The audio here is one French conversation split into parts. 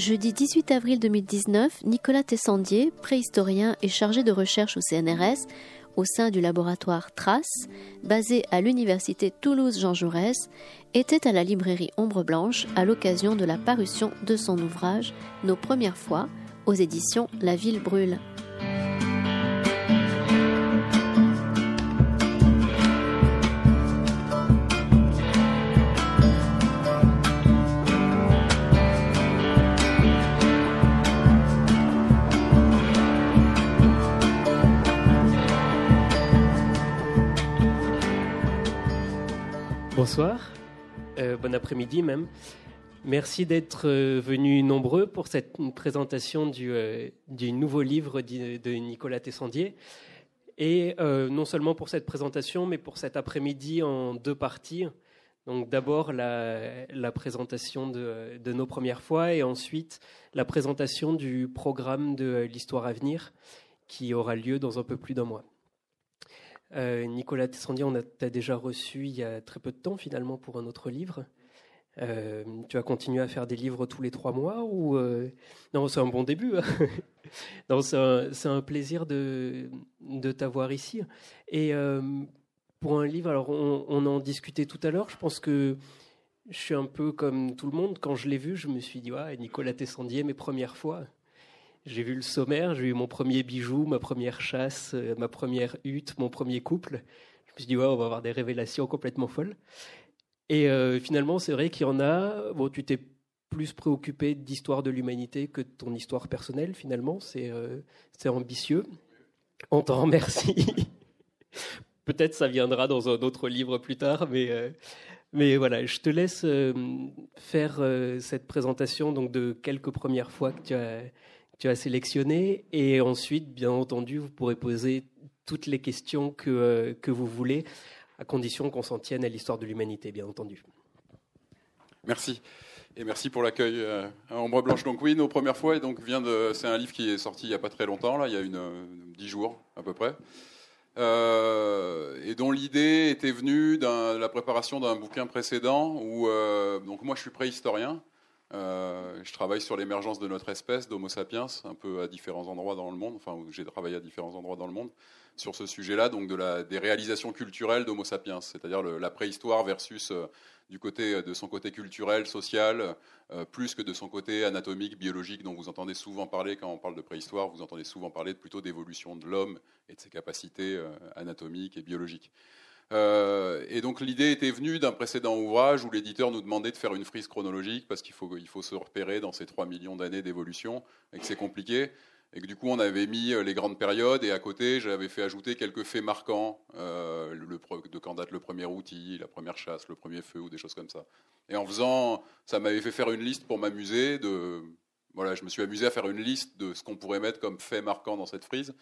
Jeudi 18 avril 2019, Nicolas Tessandier, préhistorien et chargé de recherche au CNRS, au sein du laboratoire Trace, basé à l'université Toulouse-Jean Jaurès, était à la librairie Ombre Blanche à l'occasion de la parution de son ouvrage Nos premières fois aux éditions La Ville brûle. Bonsoir, euh, bon après-midi même. Merci d'être euh, venus nombreux pour cette présentation du, euh, nouveau livre de Nicolas Tessandier. Et non seulement pour cette présentation, mais pour cet après-midi en deux parties. Donc d'abord la, présentation de, nos premières fois et ensuite la présentation du programme de l'histoire à venir qui aura lieu dans un peu plus d'un mois. Euh, Nicolas Tessandier, on t'a déjà reçu il y a très peu de temps finalement pour un autre livre. Euh, tu vas continuer à faire des livres tous les trois mois ou euh, non c'est un bon début. Hein. c'est un, plaisir de, de t'avoir ici. Et pour un livre, alors on, on, en discutait tout à l'heure. Je pense que je suis un peu comme tout le monde. Quand je l'ai vu, je me suis dit ouais, Nicolas Tessandier, mes premières fois. J'ai vu le sommaire, j'ai eu mon premier bijou, ma première chasse, euh, ma première hutte, mon premier couple. Je me suis dit, ouais, on va avoir des révélations complètement folles. Et euh, finalement, c'est vrai qu'il y en a. Bon, tu t'es plus préoccupé d'histoire de l'humanité que de ton histoire personnelle, finalement. C'est euh, ambitieux. On t'en remercie. Peut-être ça viendra dans un autre livre plus tard, mais, mais voilà, je te laisse faire cette présentation donc, de quelques premières fois que tu as tu as sélectionné. Et ensuite, bien entendu, vous pourrez poser toutes les questions que, euh, que vous voulez, à condition qu'on s'en tienne à l'histoire de l'humanité, bien entendu. Merci. Et merci pour l'accueil euh, Ombre Blanche. Donc oui, nos premières fois, et donc vient de, c'est un livre qui est sorti il n'y a pas très longtemps, là, il y a une, dix jours à peu près, euh, et dont l'idée était venue de la préparation d'un bouquin précédent où, donc moi je suis préhistorien, euh, je travaille sur l'émergence de notre espèce, d'Homo sapiens, un peu à différents endroits dans le monde, enfin j'ai travaillé à différents endroits dans le monde sur ce sujet-là, donc de la, des réalisations culturelles d'Homo sapiens, c'est-à-dire la préhistoire versus euh, du côté de son côté culturel, social, euh, plus que de son côté anatomique, biologique, dont vous entendez souvent parler quand on parle de préhistoire, vous entendez souvent parler plutôt d'évolution de l'homme et de ses capacités anatomiques et biologiques. Euh, et donc l'idée était venue d'un précédent ouvrage où l'éditeur nous demandait de faire une frise chronologique parce qu'il faut, il faut se repérer dans ces 3 millions d'années d'évolution et que c'est compliqué. Et que du coup on avait mis euh, les grandes périodes et à côté j'avais fait ajouter quelques faits marquants euh, de quand date le premier outil, la première chasse, le premier feu ou des choses comme ça. Et en faisant, ça m'avait fait faire une liste pour m'amuser. De, voilà, je me suis amusé à faire une liste de ce qu'on pourrait mettre comme faits marquants dans cette frise.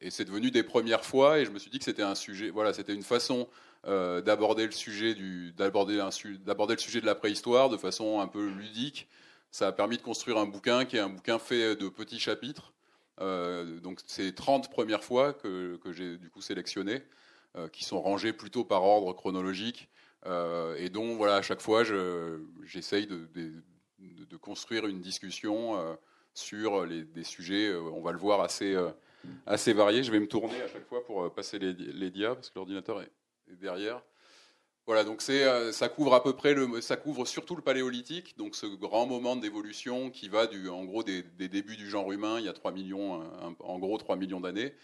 Et c'est devenu des premières fois, et je me suis dit que c'était un sujet, voilà, c'était une façon euh, d'aborder le sujet du, d'aborder d'aborder le sujet de la préhistoire de façon un peu ludique. Ça a permis de construire un bouquin qui est un bouquin fait de petits chapitres. Euh, donc c'est 30 premières fois que, que j'ai du coup sélectionné, euh, qui sont rangés plutôt par ordre chronologique, et dont voilà à chaque fois j'essaye de, de, de, construire une discussion sur les, des sujets, on va le voir assez assez varié. Je vais me tourner à chaque fois pour euh, passer les, les parce que l'ordinateur est, derrière. Voilà, donc c'est, euh, ça couvre à peu près le, ça couvre surtout le paléolithique, donc ce grand moment d'évolution qui va du, en gros des, débuts du genre humain, il y a 3 millions, en gros 3 millions d'années,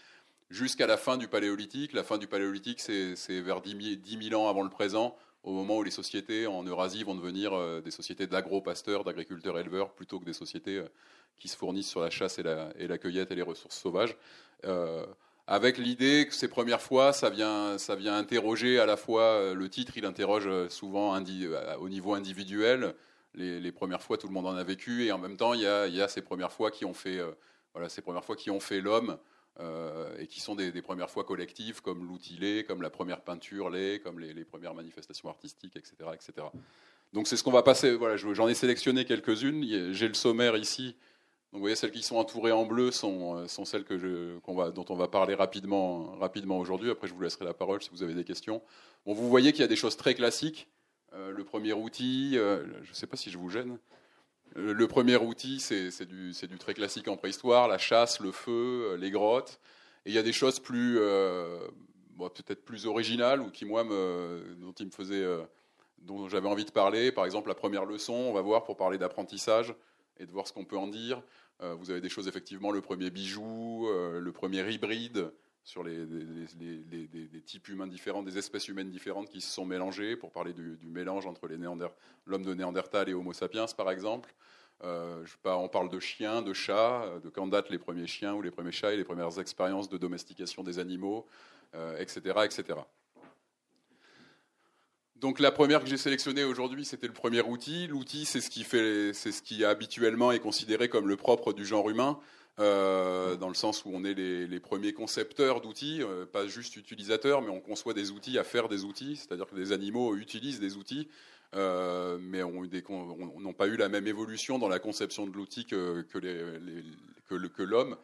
jusqu'à la fin du paléolithique. La fin du paléolithique, c'est, vers 10 000, ans avant le présent, au moment où les sociétés en Eurasie vont devenir euh, des sociétés d'agro-pasteurs, d'agriculteurs-éleveurs, plutôt que des sociétés qui se fournissent sur la chasse et la, et la cueillette et les ressources sauvages. Euh, avec l'idée que ces premières fois, ça vient, ça vient interroger à la fois euh, le titre, il interroge euh, souvent au niveau individuel. Les, premières fois, tout le monde en a vécu, et en même temps, il y a, il y a ces premières fois qui ont fait, voilà, ces premières fois qui ont fait l'homme. Et qui sont des, premières fois collectives, comme l'outil comme la première peinture lait, comme les, premières manifestations artistiques, etc. etc. Donc c'est ce qu'on va passer. Voilà, j'en ai sélectionné quelques-unes. J'ai le sommaire ici donc vous voyez, celles qui sont entourées en bleu sont, euh, celles dont on va parler rapidement, aujourd'hui. Après, je vous laisserai la parole si vous avez des questions. Bon, vous voyez qu'il y a des choses très classiques. le premier outil, je ne sais pas si je vous gêne. Le premier outil, c'est du, très classique en préhistoire, la chasse, le feu, les grottes. Et il y a des choses plus, peut-être plus originales ou qui moi, dont il me faisait, dont j'avais envie de parler. Par exemple, la première leçon, on va voir pour parler d'apprentissage et de voir ce qu'on peut en dire. vous avez des choses effectivement, le premier bijou, le premier hybride, sur les, types humains différents, des espèces humaines différentes qui se sont mélangées, pour parler du, mélange entre l'homme de Néandertal et Homo sapiens, par exemple. Euh, on parle de chiens, de chats, de quand datent les premiers chiens ou les premiers chats et les premières expériences de domestication des animaux, etc., euh, etc. Donc la première que j'ai sélectionnée aujourd'hui, c'était le premier outil. L'outil, c'est ce c'est ce qui habituellement est considéré comme le propre du genre humain. Euh, dans le sens où on est les, premiers concepteurs d'outils, euh, pas juste utilisateurs, mais on conçoit des outils à faire des outils, c'est-à-dire que des animaux utilisent des outils, euh, mais n'ont pas eu la même évolution dans la conception de l'outil que, que l'homme.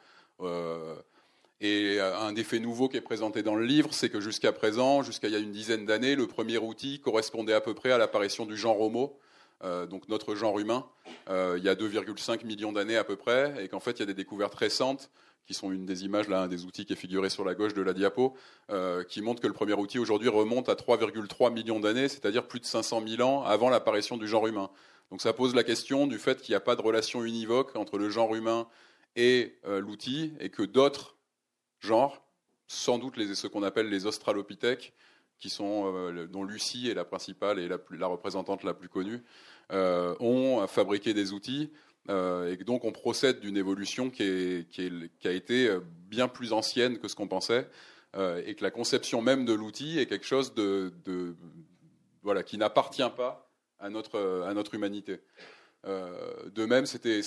et un des faits nouveaux qui est présenté dans le livre, c'est que jusqu'à présent, jusqu'à il y a une dizaine d'années, le premier outil correspondait à peu près à l'apparition du genre Homo, euh, donc notre genre humain, euh, il y a 2,5 millions d'années à peu près, et qu'en fait il y a des découvertes récentes qui sont une des images, là, un des outils qui est figuré sur la gauche de la diapo, euh, qui montre que le premier outil aujourd'hui remonte à 3,3 millions d'années, c'est-à-dire plus de 500 000 ans avant l'apparition du genre humain. Donc ça pose la question du fait qu'il n'y a pas de relation univoque entre le genre humain et l'outil, et que d'autres genres, sans doute les, ce qu'on appelle les australopithèques, qui sont, euh, dont Lucie est la principale et la, la représentante la plus connue, euh, ont fabriqué des outils. Euh, et donc on procède d'une évolution qui, est, qui, est, qui, a été bien plus ancienne que ce qu'on pensait, et que la conception même de l'outil est quelque chose de, de voilà, qui n'appartient pas à notre, à notre humanité. De même, c'était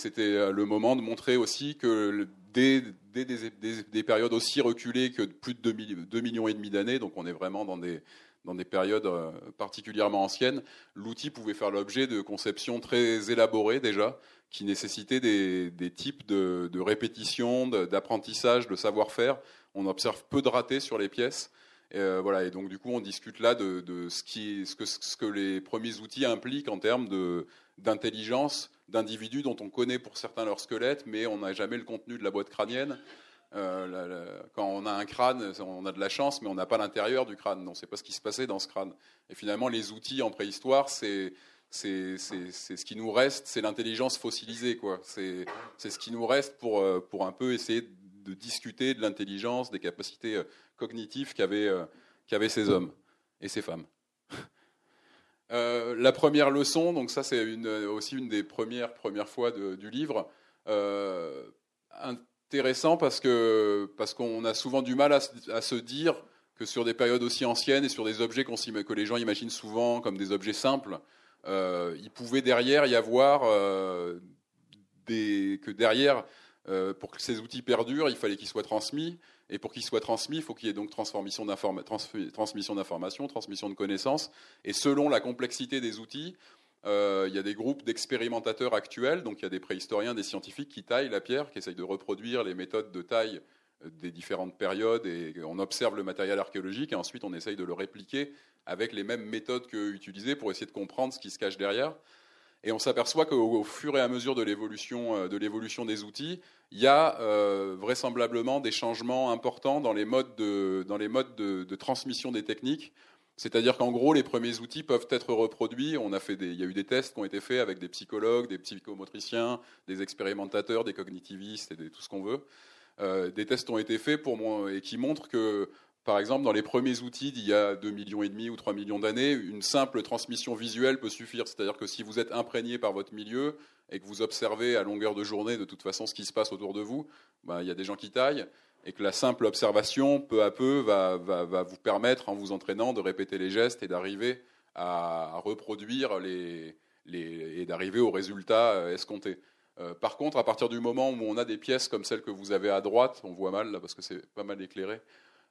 le moment de montrer aussi que dès, des, des, périodes aussi reculées que plus de 2, millions et demi d'années, donc on est vraiment dans des, périodes euh, particulièrement anciennes, l'outil pouvait faire l'objet de conceptions très élaborées déjà, qui nécessitaient des, des types de, de répétition, d'apprentissage, de, savoir-faire. On observe peu de ratés sur les pièces. Euh, voilà, et donc du coup, on discute là de, ce, qui, ce, que, ce que les premiers outils impliquent en termes d'intelligence, d'individus dont on connaît pour certains leur squelette, mais on n'a jamais le contenu de la boîte crânienne. Euh, quand on a un crâne, on a de la chance, mais on n'a pas l'intérieur du crâne. On ne sait pas ce qui se passait dans ce crâne. Et finalement, les outils en préhistoire, c'est c'est ce qui nous reste, c'est l'intelligence fossilisée. C'est ce qui nous reste pour, euh, pour un peu essayer de discuter de l'intelligence, des capacités euh, cognitives qu'avaient qu'avaient ces hommes et ces femmes. Euh, la première leçon, donc ça c'est aussi une des premières premières fois du livre, euh, intéressant parce que parce qu'on a souvent du mal à, se dire que sur des périodes aussi anciennes et sur des objets que les gens imaginent souvent comme des objets simples, euh, il pouvait derrière y avoir des, que derrière pour que ces outils perdurent, il fallait qu'ils soient transmis. Et pour qu'il soit transmis, il faut qu'il y ait donc transmission d'informations, transmission de connaissances. Et selon la complexité des outils, euh, il y a des groupes d'expérimentateurs actuels, donc il y a des préhistoriens, des scientifiques qui taillent la pierre, qui essayent de reproduire les méthodes de taille euh, des différentes périodes, et on observe le matériel archéologique, et ensuite on essaye de le répliquer avec les mêmes méthodes qu'eux utilisaient pour essayer de comprendre ce qui se cache derrière. Et on s'aperçoit qu'au fur et à mesure de l'évolution euh, de l'évolution des outils, il y a euh, vraisemblablement des changements importants dans les modes de, dans les modes de, transmission des techniques. C'est-à-dire qu'en gros, les premiers outils peuvent être reproduits. On a fait des, il y a eu des tests qui ont été faits avec des psychologues, des psychomotriciens, des expérimentateurs, des cognitivistes et tout ce qu'on veut. Euh, des tests ont été faits pour et qui montrent que par exemple, dans les premiers outils d'il y a 2 millions et demi ou 3 millions d'années, une simple transmission visuelle peut suffire. C'est-à-dire que si vous êtes imprégné par votre milieu et que vous observez à longueur de journée de toute façon ce qui se passe autour de vous, ben, il y a des gens qui taillent et que la simple observation, peu à peu, va, vous permettre, en vous entraînant, de répéter les gestes et d'arriver à, reproduire et d'arriver au résultat euh, escompté. Euh, par contre, à partir du moment où on a des pièces comme celle que vous avez à droite, on voit mal là parce que c'est pas mal éclairé,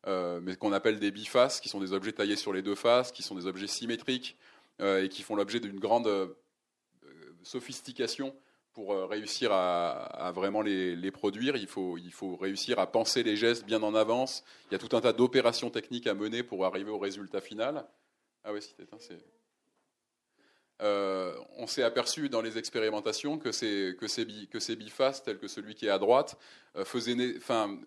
euh, mais qu'on appelle des bifaces, qui sont des objets taillés sur les deux faces, qui sont des objets symétriques euh, et qui font l'objet d'une grande euh, sophistication pour réussir à, vraiment les, produire. Il faut, il faut réussir à penser les gestes bien en avance. Il y a tout un tas d'opérations techniques à mener pour arriver au résultat final. Ah oui, c'est on s'est aperçu dans les expérimentations que ces, que que ces bifaces, tels que celui qui est à droite, faisaient, enfin,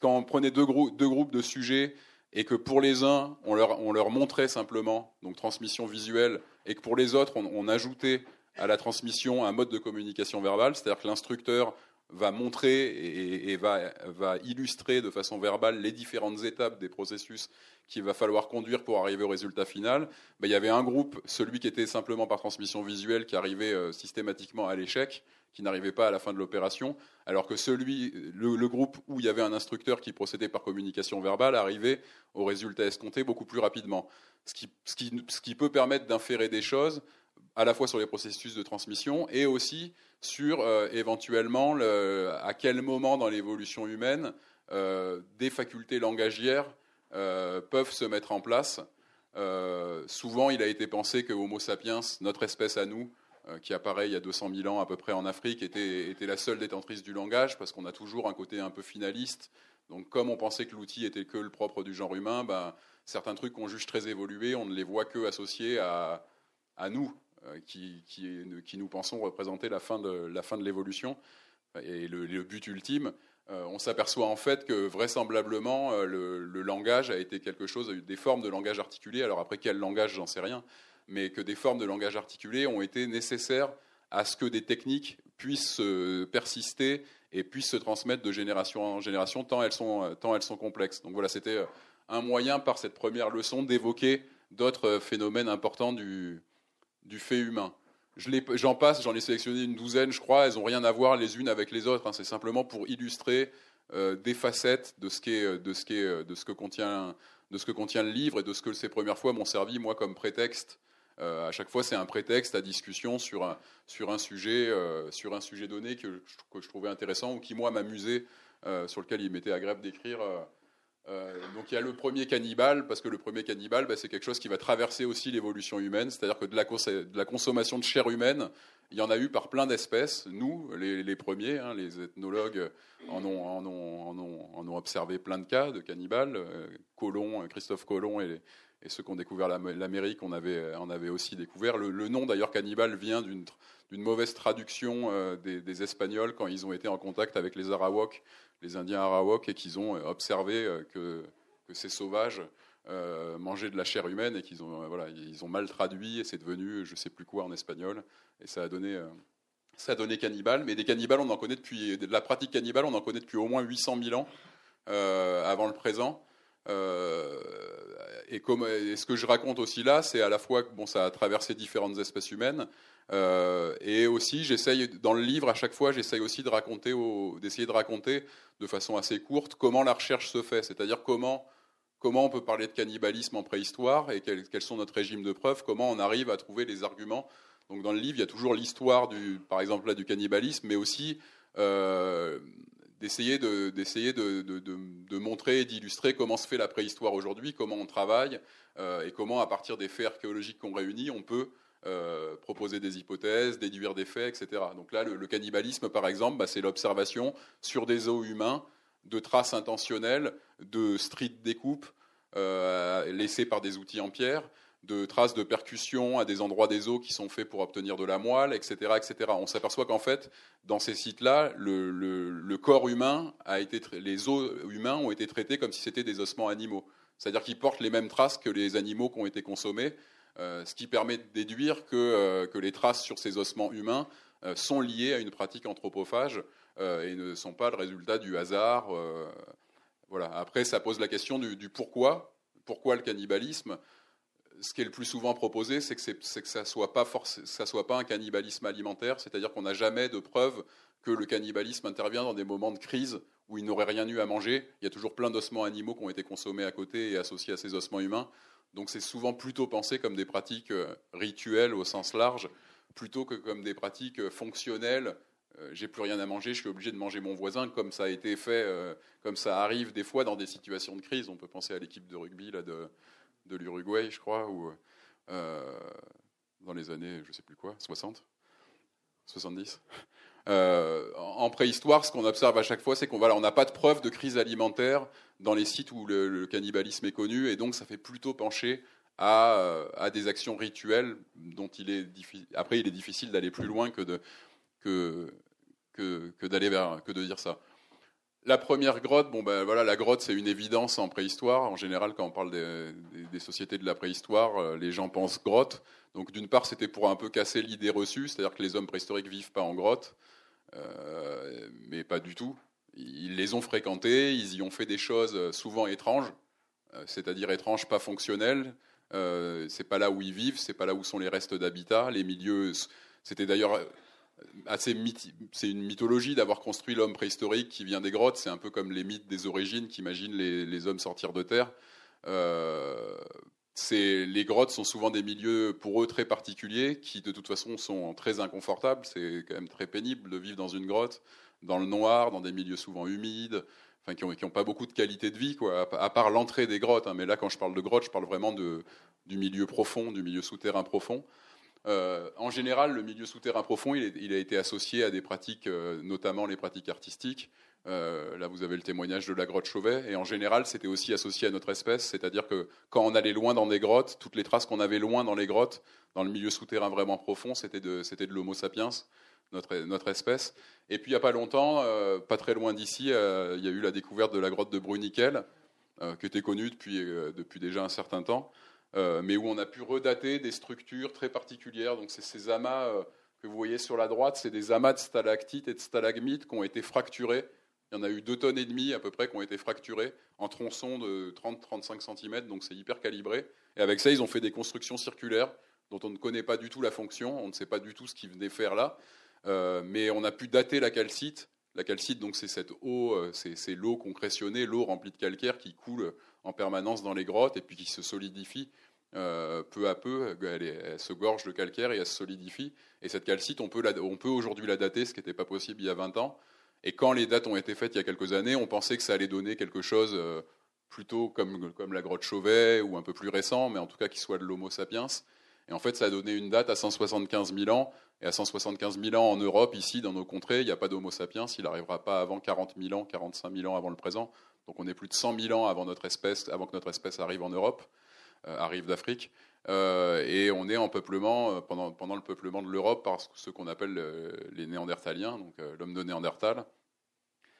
quand on prenait deux, groupes de sujets et que pour les uns, on leur, on leur, montrait simplement, donc transmission visuelle, et que pour les autres, on, on ajoutait à la transmission un mode de communication verbale, c'est-à-dire que l'instructeur va montrer et, va, va, illustrer de façon verbale les différentes étapes des processus qu'il va falloir conduire pour arriver au résultat final. Ben, il y avait un groupe, celui qui était simplement par transmission visuelle, qui arrivait euh, systématiquement à l'échec, qui n'arrivait pas à la fin de l'opération, alors que celui, le, groupe où il y avait un instructeur qui procédait par communication verbale arrivait au résultat escompté beaucoup plus rapidement. Ce qui, ce qui, ce qui peut permettre d'inférer des choses à la fois sur les processus de transmission et aussi sur euh, éventuellement à quel moment dans l'évolution humaine euh, des facultés langagières euh, peuvent se mettre en place. souvent, il a été pensé que Homo sapiens, notre espèce à nous, qui apparaît il y a 200 000 ans à peu près en Afrique, était, était la seule détentrice du langage, parce qu'on a toujours un côté un peu finaliste. Donc, comme on pensait que l'outil était que le propre du genre humain, ben, certains trucs qu'on juge très évolués, on ne les voit que associés à, à nous, euh, qui, nous pensons représenter la fin de, l'évolution et le, but ultime. Euh, on s'aperçoit en fait que vraisemblablement euh, le, langage a été quelque chose, des formes de langage articulé, alors après quel langage j'en sais rien, mais que des formes de langage articulé ont été nécessaires à ce que des techniques puissent persister et puissent se transmettre de génération en génération tant elles sont complexes. Donc voilà, c'était un moyen par cette première leçon d'évoquer d'autres phénomènes importants du, du fait humain. J'en passe, j'en ai sélectionné une douzaine, je crois. Elles n'ont rien à voir les unes avec les autres. Hein. C'est simplement pour illustrer euh, des facettes de ce, ce euh, de, ce que contient, de ce que contient le livre et de ce que ces premières fois m'ont servi, moi, comme prétexte. Euh, à chaque fois, c'est un prétexte à discussion sur un, sujet, donné que, que, je trouvais intéressant ou qui, moi, m'amusait, sur lequel il m'était agréable d'écrire. Euh, donc il y a le premier cannibale, parce que le premier cannibale, bah, c'est quelque chose qui va traverser aussi l'évolution humaine, c'est-à-dire que de la, consommation de chair humaine, il y en a eu par plein d'espèces. Nous, les, premiers, hein, les ethnologues en ont, observé plein de cas de cannibales. Euh, Colomb, Christophe Colomb et, ceux qui ont découvert l'Amérique en avaient, aussi découvert. Le, nom d'ailleurs cannibale vient d'une mauvaise traduction euh, des, Espagnols quand ils ont été en contact avec les Arawaks les Indiens Arawak et qu'ils ont euh, observé euh, que, ces sauvages euh, mangeaient de la chair humaine et qu'ils ont, mal traduit et c'est devenu je ne sais plus quoi en espagnol et ça a donné, ça a cannibale. Mais des cannibales, on en connaît depuis, de la pratique cannibale, on en connaît depuis au moins 800 000 ans avant le présent. Et, comme, et, ce que je raconte aussi là, c'est à la fois que bon, ça a traversé différentes espèces humaines, euh, et aussi, j'essaye dans le livre à chaque fois, j'essaye aussi de raconter, d'essayer de raconter de façon assez courte comment la recherche se fait, c'est-à-dire comment comment on peut parler de cannibalisme en préhistoire et quels, sont notre régime de preuve, comment on arrive à trouver les arguments. Donc dans le livre, il y a toujours l'histoire du, par exemple là, du cannibalisme, mais aussi euh, d'essayer de, d'essayer de, de, montrer et d'illustrer comment se fait la préhistoire aujourd'hui, comment on travaille euh, et comment à partir des faits archéologiques qu'on réunit, on peut euh, proposer des hypothèses, déduire des faits, etc. Donc là, le, cannibalisme, par exemple, bah, c'est l'observation sur des os humains de traces intentionnelles de street découpe euh, laissées par des outils en pierre, de traces de percussion à des endroits des os qui sont faits pour obtenir de la moelle, etc. etc. On s'aperçoit qu'en fait, dans ces sites-là, le, corps humain a été, les os humains ont été traités comme si c'était des ossements animaux. C'est-à-dire qu'ils portent les mêmes traces que les animaux qui ont été consommés, euh, ce qui permet de déduire que, euh, que, les traces sur ces ossements humains euh, sont liées à une pratique anthropophage et ne sont pas le résultat du hasard. voilà. Après, ça pose la question du, pourquoi. Pourquoi le cannibalisme? Ce qui est le plus souvent proposé, c'est que, que, ça ne soit, pas soit pas un cannibalisme alimentaire, c'est-à-dire qu'on n'a jamais de preuve que le cannibalisme intervient dans des moments de crise où il n'aurait rien eu à manger. Il y a toujours plein d'ossements animaux qui ont été consommés à côté et associés à ces ossements humains. Donc c'est souvent plutôt pensé comme des pratiques euh, rituelles au sens large, plutôt que comme des pratiques euh, fonctionnelles. Euh, j'ai plus rien à manger, je suis obligé de manger mon voisin, comme ça a été fait, comme ça arrive des fois dans des situations de crise. On peut penser à l'équipe de rugby là, de, de l'Uruguay, je crois, ou dans les années, je sais plus quoi, 60, 70. en préhistoire, ce qu'on observe à chaque fois, c'est qu'on n'a pas de preuve de crise alimentaire dans les sites où le, cannibalisme est connu, et donc ça fait plutôt pencher à, des actions rituelles dont il est après il est difficile d'aller plus loin que, d'aller vers que de dire ça. La première grotte, ben voilà, la grotte c'est une évidence en préhistoire. En général, quand on parle des, sociétés de la préhistoire, euh, les gens pensent grotte. Donc d'une part, c'était pour un peu casser l'idée reçue, c'est-à-dire que les hommes préhistoriques vivent pas en grotte, euh, mais pas du tout. Ils les ont fréquentés, ils y ont fait des choses euh, souvent étranges, c'est-à-dire étranges, pas fonctionnelles. c'est pas là où ils vivent, c'est pas là où sont les restes d'habitat. Les milieux, c'était d'ailleurs c'est une mythologie d'avoir construit l'homme préhistorique qui vient des grottes. C'est un peu comme les mythes des origines qui imaginent les, hommes sortir de terre. Euh, les grottes sont souvent des milieux pour eux très particuliers qui de toute façon sont très inconfortables. C'est quand même très pénible de vivre dans une grotte, dans le noir, dans des milieux souvent humides, qui n'ont pas beaucoup de qualité de vie, quoi, à, part l'entrée des grottes. Hein. Mais là, quand je parle de grottes, je parle vraiment du milieu profond, du milieu souterrain profond. Euh, en général, le milieu souterrain profond, il, a été associé à des pratiques, euh, notamment les pratiques artistiques. Euh, là, vous avez le témoignage de la grotte Chauvet. Et en général, c'était aussi associé à notre espèce. C'est-à-dire que quand on allait loin dans des grottes, toutes les traces qu'on avait loin dans les grottes, dans le milieu souterrain vraiment profond, c'était de, l'Homo sapiens, notre, espèce. Et puis, il n'y a pas longtemps, pas très loin d'ici, il y a eu la découverte de la grotte de Bruniquel, qui était connue depuis déjà un certain temps. Euh, mais où on a pu redater des structures très particulières. Donc c'est ces amas euh, que vous voyez sur la droite, c'est des amas de stalactites et de stalagmites qui ont été fracturés. Il y en a eu deux tonnes et demie à peu près qui ont été fracturés en tronçons de 30-35 cm, donc c'est hyper calibré. Et avec ça, ils ont fait des constructions circulaires dont on ne connaît pas du tout la fonction, on ne sait pas du tout ce qu'ils venaient faire là, euh, mais on a pu dater la calcite. La calcite, donc, c'est cette eau, c'est l'eau concrétionnée, l'eau remplie de calcaire qui coule en permanence dans les grottes et puis qui se solidifie euh, peu à peu. Elle, se gorge de calcaire et elle se solidifie. Et cette calcite, on peut, aujourd'hui la dater, ce qui n'était pas possible il y a 20 ans. Et quand les dates ont été faites il y a quelques années, on pensait que ça allait donner quelque chose euh, plutôt comme, comme la grotte Chauvet ou un peu plus récent, mais en tout cas qui soit de l'Homo sapiens. Et en fait, ça a donné une date à 175 000 ans. Et à 175 000 ans en Europe, ici, dans nos contrées, il n'y a pas d'Homo sapiens. Il n'arrivera pas avant 40 000 ans, 45 000 ans avant le présent. Donc on est plus de 100 000 ans avant, notre espèce, avant que notre espèce arrive en Europe, euh, arrive d'Afrique. Euh, et on est en peuplement, euh, pendant, pendant le peuplement de l'Europe, par ce qu'on appelle les Néandertaliens, donc l'homme de Néandertal.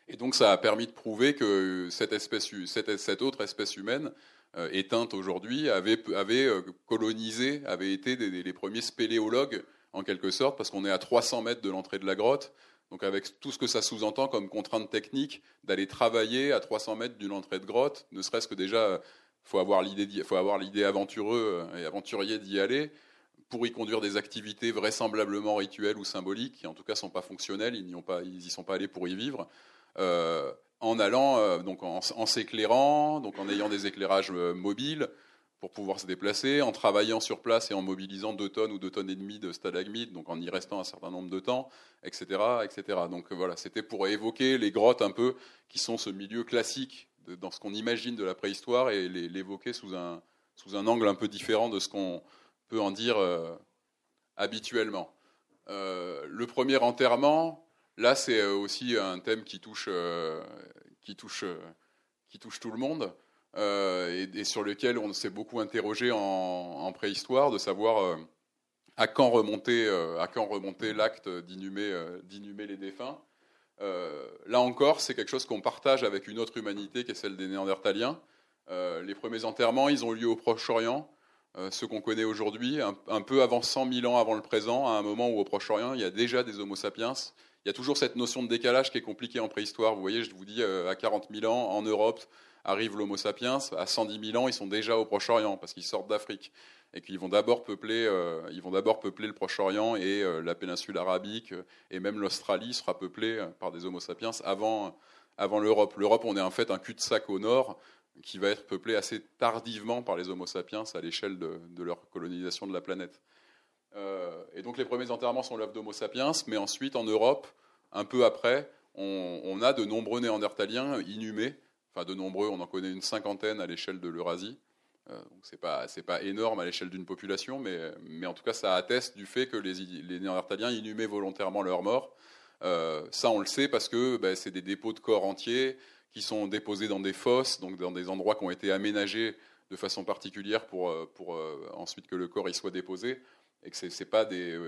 Et donc ça a permis de prouver que cette, autre espèce humaine, éteinte aujourd'hui, avait, avait colonisé, avait été les premiers spéléologues en quelque sorte, parce qu'on est à 300 mètres de l'entrée de la grotte. Donc avec tout ce que ça sous-entend comme contrainte technique d'aller travailler à 300 mètres d'une entrée de grotte, ne serait-ce que déjà, faut avoir l'idée, faut avoir l'idée aventureux et aventurier d'y aller pour y conduire des activités vraisemblablement rituelles ou symboliques, qui en tout cas sont pas fonctionnelles, ils n'y pas, ils y sont pas allés pour y vivre. Euh, en allant, euh, donc en, s'éclairant, donc en ayant des éclairages euh, mobiles, pour pouvoir se déplacer, en travaillant sur place et en mobilisant deux tonnes ou deux tonnes et demie de stalagmites, donc en y restant un certain nombre de temps, etc., etc. Donc euh, voilà, c'était pour évoquer les grottes un peu qui sont ce milieu classique dans ce qu'on imagine de la préhistoire et l'évoquer sous un, sous un angle un peu différent de ce qu'on peut en dire habituellement. Le premier enterrement, là c'est aussi un thème qui touche, qui touche, qui touche tout le monde. Euh, et, sur lequel on s'est beaucoup interrogé en, préhistoire, de savoir euh, à quand remonter, euh, à quand remonter l'acte d'inhumer, d'inhumer les défunts. là encore, c'est quelque chose qu'on partage avec une autre humanité qui est celle des Néandertaliens. les premiers enterrements, ils ont lieu au Proche-Orient, ceux qu'on connaît aujourd'hui, un, un, peu avant 100 000 ans avant le présent, à un moment où au Proche-Orient, il y a déjà des Homo sapiens. Il y a toujours cette notion de décalage qui est compliquée en préhistoire. Vous voyez, je vous dis, à 40 000 ans, en Europe, arrive l'Homo sapiens, à 110 000 ans, ils sont déjà au Proche-Orient parce qu'ils sortent d'Afrique et qu'ils vont d'abord peupler, euh, ils vont d'abord peupler le Proche-Orient et euh, la péninsule arabique et même l'Australie sera peuplée euh, par des Homo sapiens avant, avant l'Europe. L'Europe, on est en fait un cul-de-sac au nord qui va être peuplé assez tardivement par les Homo sapiens à l'échelle de, leur colonisation de la planète. Et donc les premiers enterrements sont l'œuvre d'Homo sapiens, mais ensuite en Europe, un peu après, on, a de nombreux néandertaliens inhumés enfin de nombreux, on en connaît une cinquantaine à l'échelle de l'Eurasie. Euh, donc c'est pas pas énorme à l'échelle d'une population, mais mais en tout cas ça atteste du fait que les, Néandertaliens inhumaient volontairement leurs morts. Euh, ça on le sait parce que ben, c'est des dépôts de corps entiers qui sont déposés dans des fosses, donc dans des endroits qui ont été aménagés de façon particulière pour, pour ensuite que le corps y soit déposé et que c'est pas des,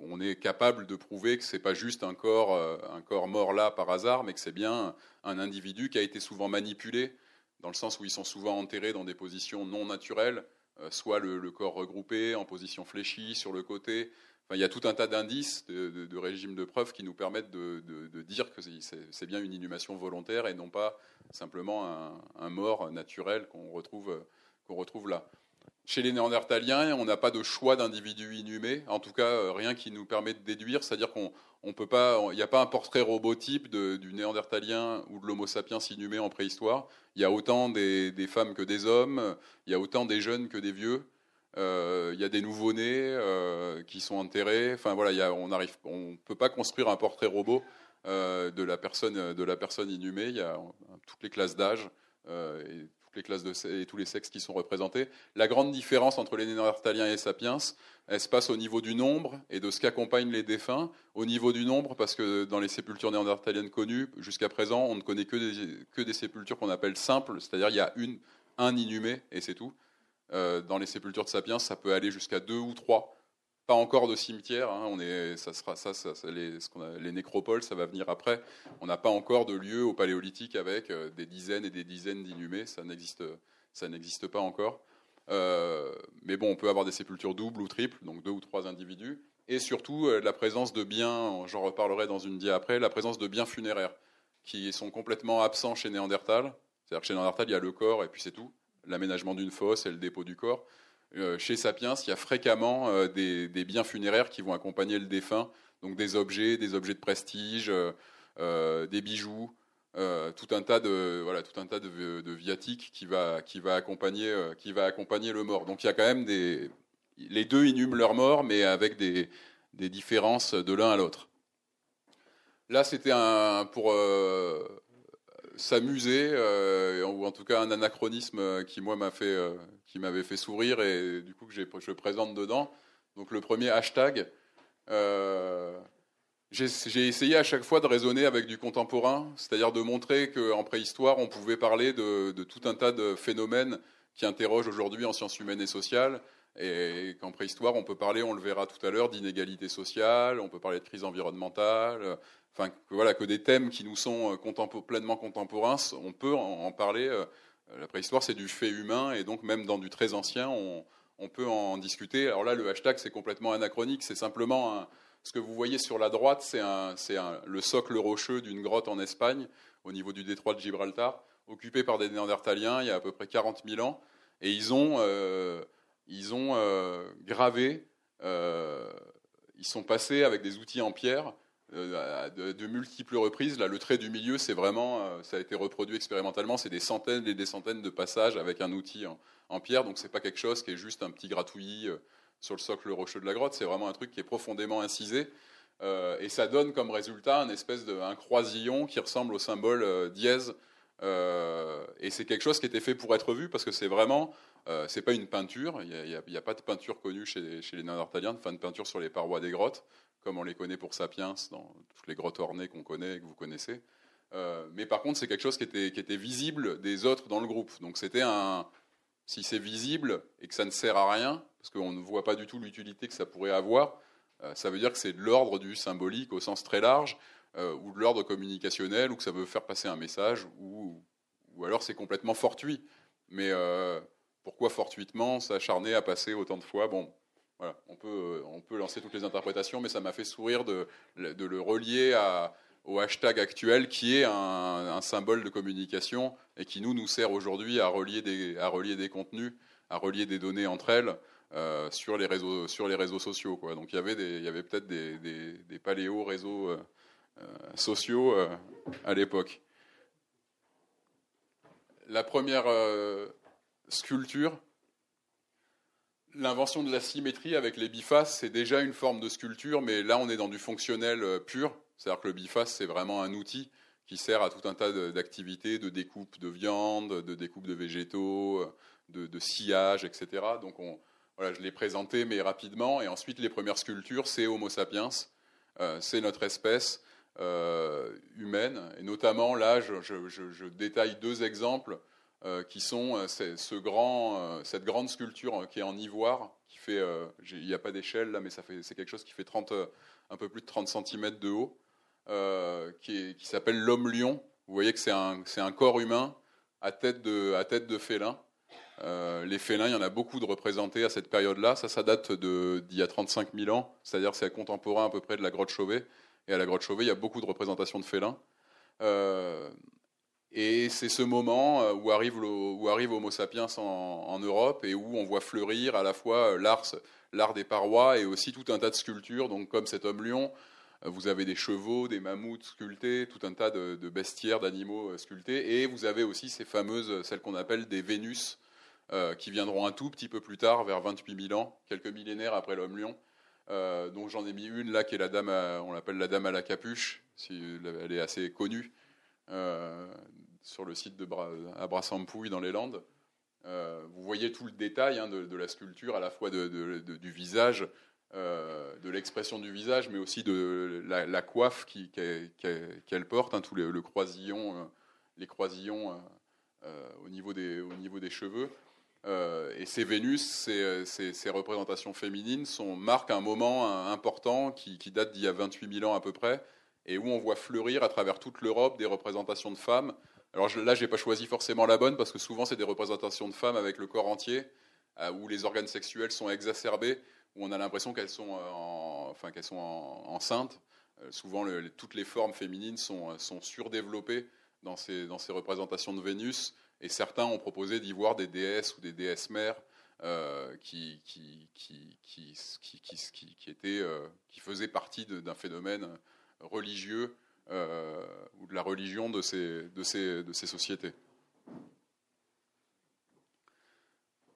on, est capable de prouver que c'est pas juste un corps, un corps mort là par hasard, mais que c'est bien un individu qui a été souvent manipulé, dans le sens où ils sont souvent enterrés dans des positions non naturelles, soit le, corps regroupé en position fléchie sur le côté, il y a tout un tas d'indices de, régimes de preuves qui nous permettent de, dire que c'est bien une inhumation volontaire et non pas simplement un, mort naturel qu'on retrouve, qu'on retrouve là. Chez les Néandertaliens, on n'a pas de choix d'individus inhumés, en tout cas euh, rien qui nous permet de déduire, c'est-à-dire qu'on on peut pas, il n'y a pas un portrait robotype du Néandertalien ou de l'Homo sapiens inhumé en préhistoire. Il y a autant des, femmes que des hommes, il y a autant des jeunes que des vieux. Euh, il y a des nouveau-nés euh, qui sont enterrés. Enfin voilà, on arrive, on peut pas construire un portrait robot de la personne de la personne inhumée. Il y a toutes les classes d'âge les classes et tous les sexes qui sont représentés. La grande différence entre les Néandertaliens et Sapiens, elle se passe au niveau du nombre et de ce qu'accompagnent les défunts. Au niveau du nombre, parce que dans les sépultures néandertaliennes connues, jusqu'à présent, on ne connaît que des, que des sépultures qu'on appelle simples, c'est-à-dire il y a un inhumé et c'est tout. Euh, dans les sépultures de sapiens, ça peut aller jusqu'à deux ou trois. Pas encore de cimetière, hein, on est, ça sera ça, les, a, les, nécropoles, ça va venir après. On n'a pas encore de lieu au paléolithique avec euh, des dizaines et des dizaines d'inhumés, ça n'existe, ça n'existe pas encore. Euh, mais bon, on peut avoir des sépultures doubles ou triples, donc deux ou trois individus, et surtout la présence de biens, j'en reparlerai dans une dia après, la présence de biens funéraires qui sont complètement absents chez Néandertal. C'est-à-dire que chez Néandertal, il y a le corps et puis c'est tout l'aménagement d'une fosse et le dépôt du corps. Euh, chez Sapiens, il y a fréquemment euh, des, biens funéraires qui vont accompagner le défunt, donc des objets, des objets de prestige, euh, des bijoux, tout un tas de voilà, viatiques qui va accompagner le mort. Donc il y a quand même des les deux inhument leur mort, mais avec des, différences de l'un à l'autre. Là, c'était pour s'amuser, ou en tout cas un anachronisme qui moi m'a fait, qui m'avait fait sourire et du coup que je présente dedans. Donc le premier hashtag. j'ai essayé à chaque fois de raisonner avec du contemporain, c'est-à-dire de montrer qu'en préhistoire, on pouvait parler de, tout un tas de phénomènes qui interrogent aujourd'hui en sciences humaines et sociales, et qu'en préhistoire, on peut parler, on le verra tout à l'heure, d'inégalité sociale, on peut parler de crise environnementale, enfin que, voilà que des thèmes qui nous sont euh, pleinement contemporains, on peut en, parler. Euh, la préhistoire, c'est du fait humain, et donc même dans du très ancien, on, peut en discuter. Alors là, le hashtag, c'est complètement anachronique. C'est simplement ce que vous voyez sur la droite, c'est le socle rocheux d'une grotte en Espagne, au niveau du détroit de Gibraltar, occupé par des Néandertaliens il y a à peu près 40 000 ans, et ils ont, euh, ils ont gravé, ils sont passés avec des outils en pierre euh, de, multiples reprises. Là, le trait du milieu, c'est vraiment, euh, ça a été reproduit expérimentalement. C'est des centaines et des centaines de passages avec un outil en, pierre. Donc, c'est pas quelque chose qui est juste un petit gratouillis euh, sur le socle rocheux de la grotte. C'est vraiment un truc qui est profondément incisé. et ça donne comme résultat un espèce de un croisillon qui ressemble au symbole dièse. et c'est quelque chose qui était fait pour être vu parce que c'est vraiment, c'est pas une peinture. Il n'y a, pas de peinture connue chez, chez les Néandertaliens, de peinture sur les parois des grottes comme on les connaît pour Sapiens, dans toutes les grottes ornées qu'on connaît que vous connaissez. Euh, mais par contre, c'est quelque chose qui était, qui était visible des autres dans le groupe. Donc c'était un. Si c'est visible et que ça ne sert à rien, parce qu'on ne voit pas du tout l'utilité que ça pourrait avoir, euh, ça veut dire que c'est de l'ordre du symbolique au sens très large, euh, ou de l'ordre communicationnel, ou que ça veut faire passer un message, ou, ou alors c'est complètement fortuit. Mais pourquoi fortuitement s'acharner à passer autant de fois? Bon, on peut, euh, on peut lancer toutes les interprétations, mais ça m'a fait sourire de, le relier au hashtag actuel qui est un, symbole de communication et qui nous, nous sert aujourd'hui à relier, des, à relier des contenus, à relier des données entre elles euh, sur, les réseaux, sur les réseaux sociaux. Donc il y avait, il avait peut-être des, des, paléo réseaux euh, sociaux à l'époque. La première sculpture, L'invention de la symétrie avec les bifaces, c'est déjà une forme de sculpture, mais là on est dans du fonctionnel euh, pur. C'est-à-dire que le biface, c'est vraiment un outil qui sert à tout un tas d'activités, de découpe de viande, de découpe de végétaux, euh, de, sillage, etc. Donc voilà, je l'ai présenté, mais rapidement. Et ensuite, les premières sculptures, c'est Homo sapiens, euh, c'est notre espèce humaine. Et notamment, là, je, détaille deux exemples qui sont ce grand, cette grande sculpture qui est en ivoire, qui fait, il n'y a pas d'échelle là, mais c'est quelque chose qui fait 30, un peu plus de 30 cm de haut, qui, qui s'appelle l'homme lion. Vous voyez que c'est un, un corps humain à tête de, à tête de félin. Euh, les félins, il y en a beaucoup de représentés à cette période-là. Ça, ça date d'il y a 35 000 ans, c'est-à-dire c'est contemporain à peu près de la grotte Chauvet. Et à la grotte Chauvet, il y a beaucoup de représentations de félins. Euh, et c'est ce moment euh, où arrive, où arrive Homo sapiens en, Europe et où on voit fleurir à la fois l'art, l'art des parois et aussi tout un tas de sculptures, donc comme cet homme lion. Vous avez des chevaux, des mammouths sculptés, tout un tas de, bestiaires, d'animaux sculptés, et vous avez aussi ces fameuses, celles qu'on appelle des Vénus, euh, qui viendront un tout petit peu plus tard, vers 28 000 ans, quelques millénaires après l'homme lion. Euh, donc j'en ai mis une là qui est la dame, on l'appelle la dame à la capuche, elle est assez connue euh, sur le site de à Brassampouille dans les Landes. vous voyez tout le détail hein, de, la sculpture, à la fois du visage, de l'expression du visage, mais aussi de la, coiffe qu'elle porte, hein, tout le croisillon, les croisillons au niveau, des, cheveux. Euh, et ces Vénus, ces, ces, représentations féminines, sont, marquent un moment important qui, date d'il y a 28 000 ans à peu près, et où on voit fleurir à travers toute l'Europe des représentations de femmes. Alors là, je n'ai pas choisi forcément la bonne, parce que souvent, c'est des représentations de femmes avec le corps entier, euh, où les organes sexuels sont exacerbés, où on a l'impression qu'elles sont, euh, enfin, sont enceintes. souvent, toutes les formes féminines sont, surdéveloppées dans ces, représentations de Vénus. Et certains ont proposé d'y voir des déesses ou des déesses mères euh, qui, qui, qui, qui, euh, faisaient partie d'un phénomène religieux euh, ou de la religion de ces, sociétés.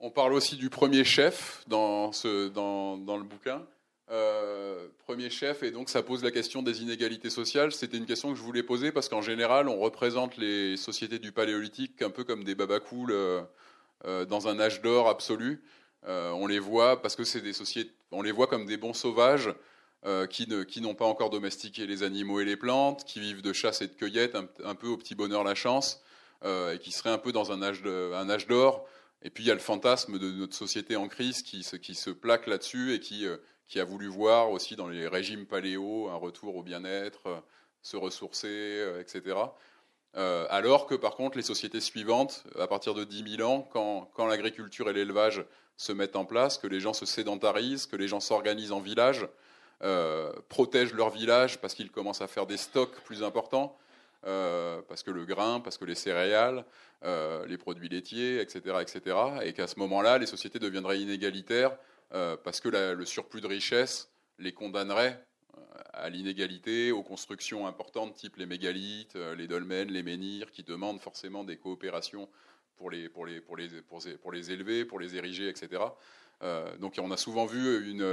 On parle aussi du premier chef dans, le bouquin. Euh, premier chef, et donc ça pose la question des inégalités sociales. C'était une question que je voulais poser parce qu'en général, on représente les sociétés du Paléolithique un peu comme des babacools euh, euh, dans un âge d'or absolu. on les voit parce que c'est des sociétés, on les voit comme des bons sauvages qui, ne, qui n'ont pas encore domestiqué les animaux et les plantes, qui vivent de chasse et de cueillette, un, peu au petit bonheur la chance, et qui seraient un peu dans un âge, d'or. Et puis il y a le fantasme de notre société en crise qui se, plaque là-dessus et qui, qui a voulu voir aussi dans les régimes paléo un retour au bien-être, euh, se ressourcer, euh, etc. Euh, alors que par contre les sociétés suivantes, à partir de 10 000 ans, quand, quand l'agriculture et l'élevage se mettent en place, que les gens se sédentarisent, que les gens s'organisent en villages, protègent leur village parce qu'ils commencent à faire des stocks plus importants, parce que le grain, parce que les céréales, les produits laitiers, etc., etc., et qu'à ce moment-là, les sociétés deviendraient inégalitaires euh, parce que le surplus de richesse les condamnerait euh, à l'inégalité, aux constructions importantes type les mégalithes, euh, les dolmens, les menhirs, qui demandent forcément des coopérations pour les, pour les, pour les, pour les élever, pour les ériger, etc. donc on a souvent vu une,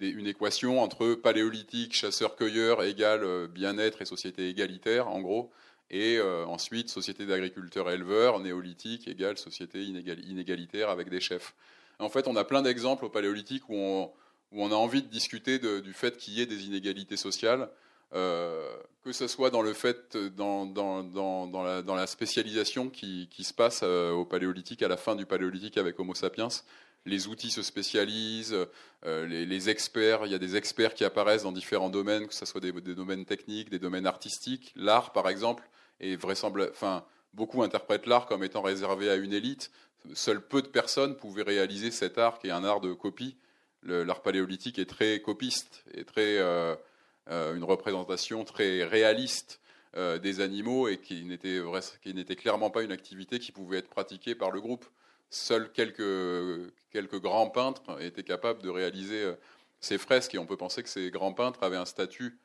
une équation entre paléolithique, chasseur-cueilleur égale bien-être et société égalitaire, en gros, et ensuite société d'agriculteurs-éleveurs, néolithique égale société inégalitaire avec des chefs. En fait, on a plein d'exemples au Paléolithique où on, a envie de discuter du fait qu'il y ait des inégalités sociales, euh, que ce soit dans le fait, dans, la, spécialisation qui, se passe euh, au Paléolithique, à la fin du Paléolithique avec Homo sapiens. Les outils se spécialisent, euh, les, experts, il y a des experts qui apparaissent dans différents domaines, que ce soit des, domaines techniques, des domaines artistiques. L'art, par exemple, est vraisemblable, enfin, beaucoup interprètent l'art comme étant réservé à une élite. Seuls peu de personnes pouvaient réaliser cet art qui est un art de copie. L'art paléolithique est très copiste et très euh, euh, une représentation très réaliste des animaux et qui n'était clairement pas une activité qui pouvait être pratiquée par le groupe. Seuls quelques quelques grands peintres étaient capables de réaliser ces fresques et on peut penser que ces grands peintres avaient un statut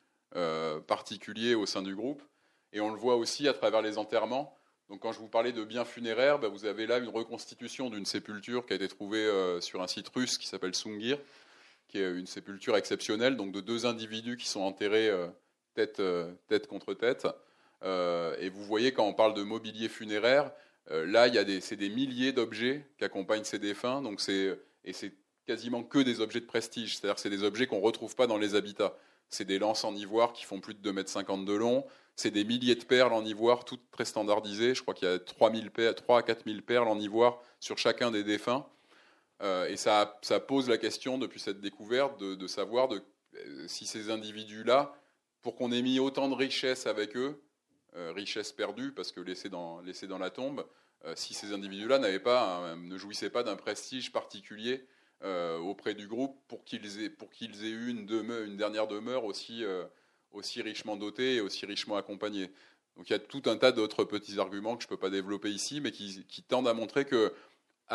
particulier au sein du groupe. Et on le voit aussi à travers les enterrements donc quand je vous parlais de biens funéraires, bah, vous avez là une reconstitution d'une sépulture qui a été trouvée euh, sur un site russe qui s'appelle Sungir, qui est une sépulture exceptionnelle, donc de deux individus qui sont enterrés euh, tête, euh, tête, contre tête. et vous voyez quand on parle de mobilier funéraire, là il y a des, c'est des milliers d'objets qui accompagnent ces défunts, donc c'est et c'est quasiment que des objets de prestige, c'est-à-dire que c'est des objets qu'on retrouve pas dans les habitats. C'est des lances en ivoire qui font plus de 2,50 m de long. C'est des milliers de perles en ivoire, toutes très standardisées. Je crois qu'il y a 3, 3 à 4 000 perles en ivoire sur chacun des défunts. et ça, ça, pose la question, depuis cette découverte, de, savoir de, si ces individus-là, pour qu'on ait mis autant de richesses avec eux, euh, richesse perdue parce que laissés dans, dans la tombe, euh, si ces individus-là n'avaient pas, ne jouissaient pas d'un prestige particulier euh, auprès du groupe pour qu'ils aient, pour qu'ils aient eu une, demeure, une dernière demeure aussi, aussi richement dotée et aussi richement accompagnée. Donc il y a tout un tas d'autres petits arguments que je ne peux pas développer ici, mais qui, tendent à montrer que,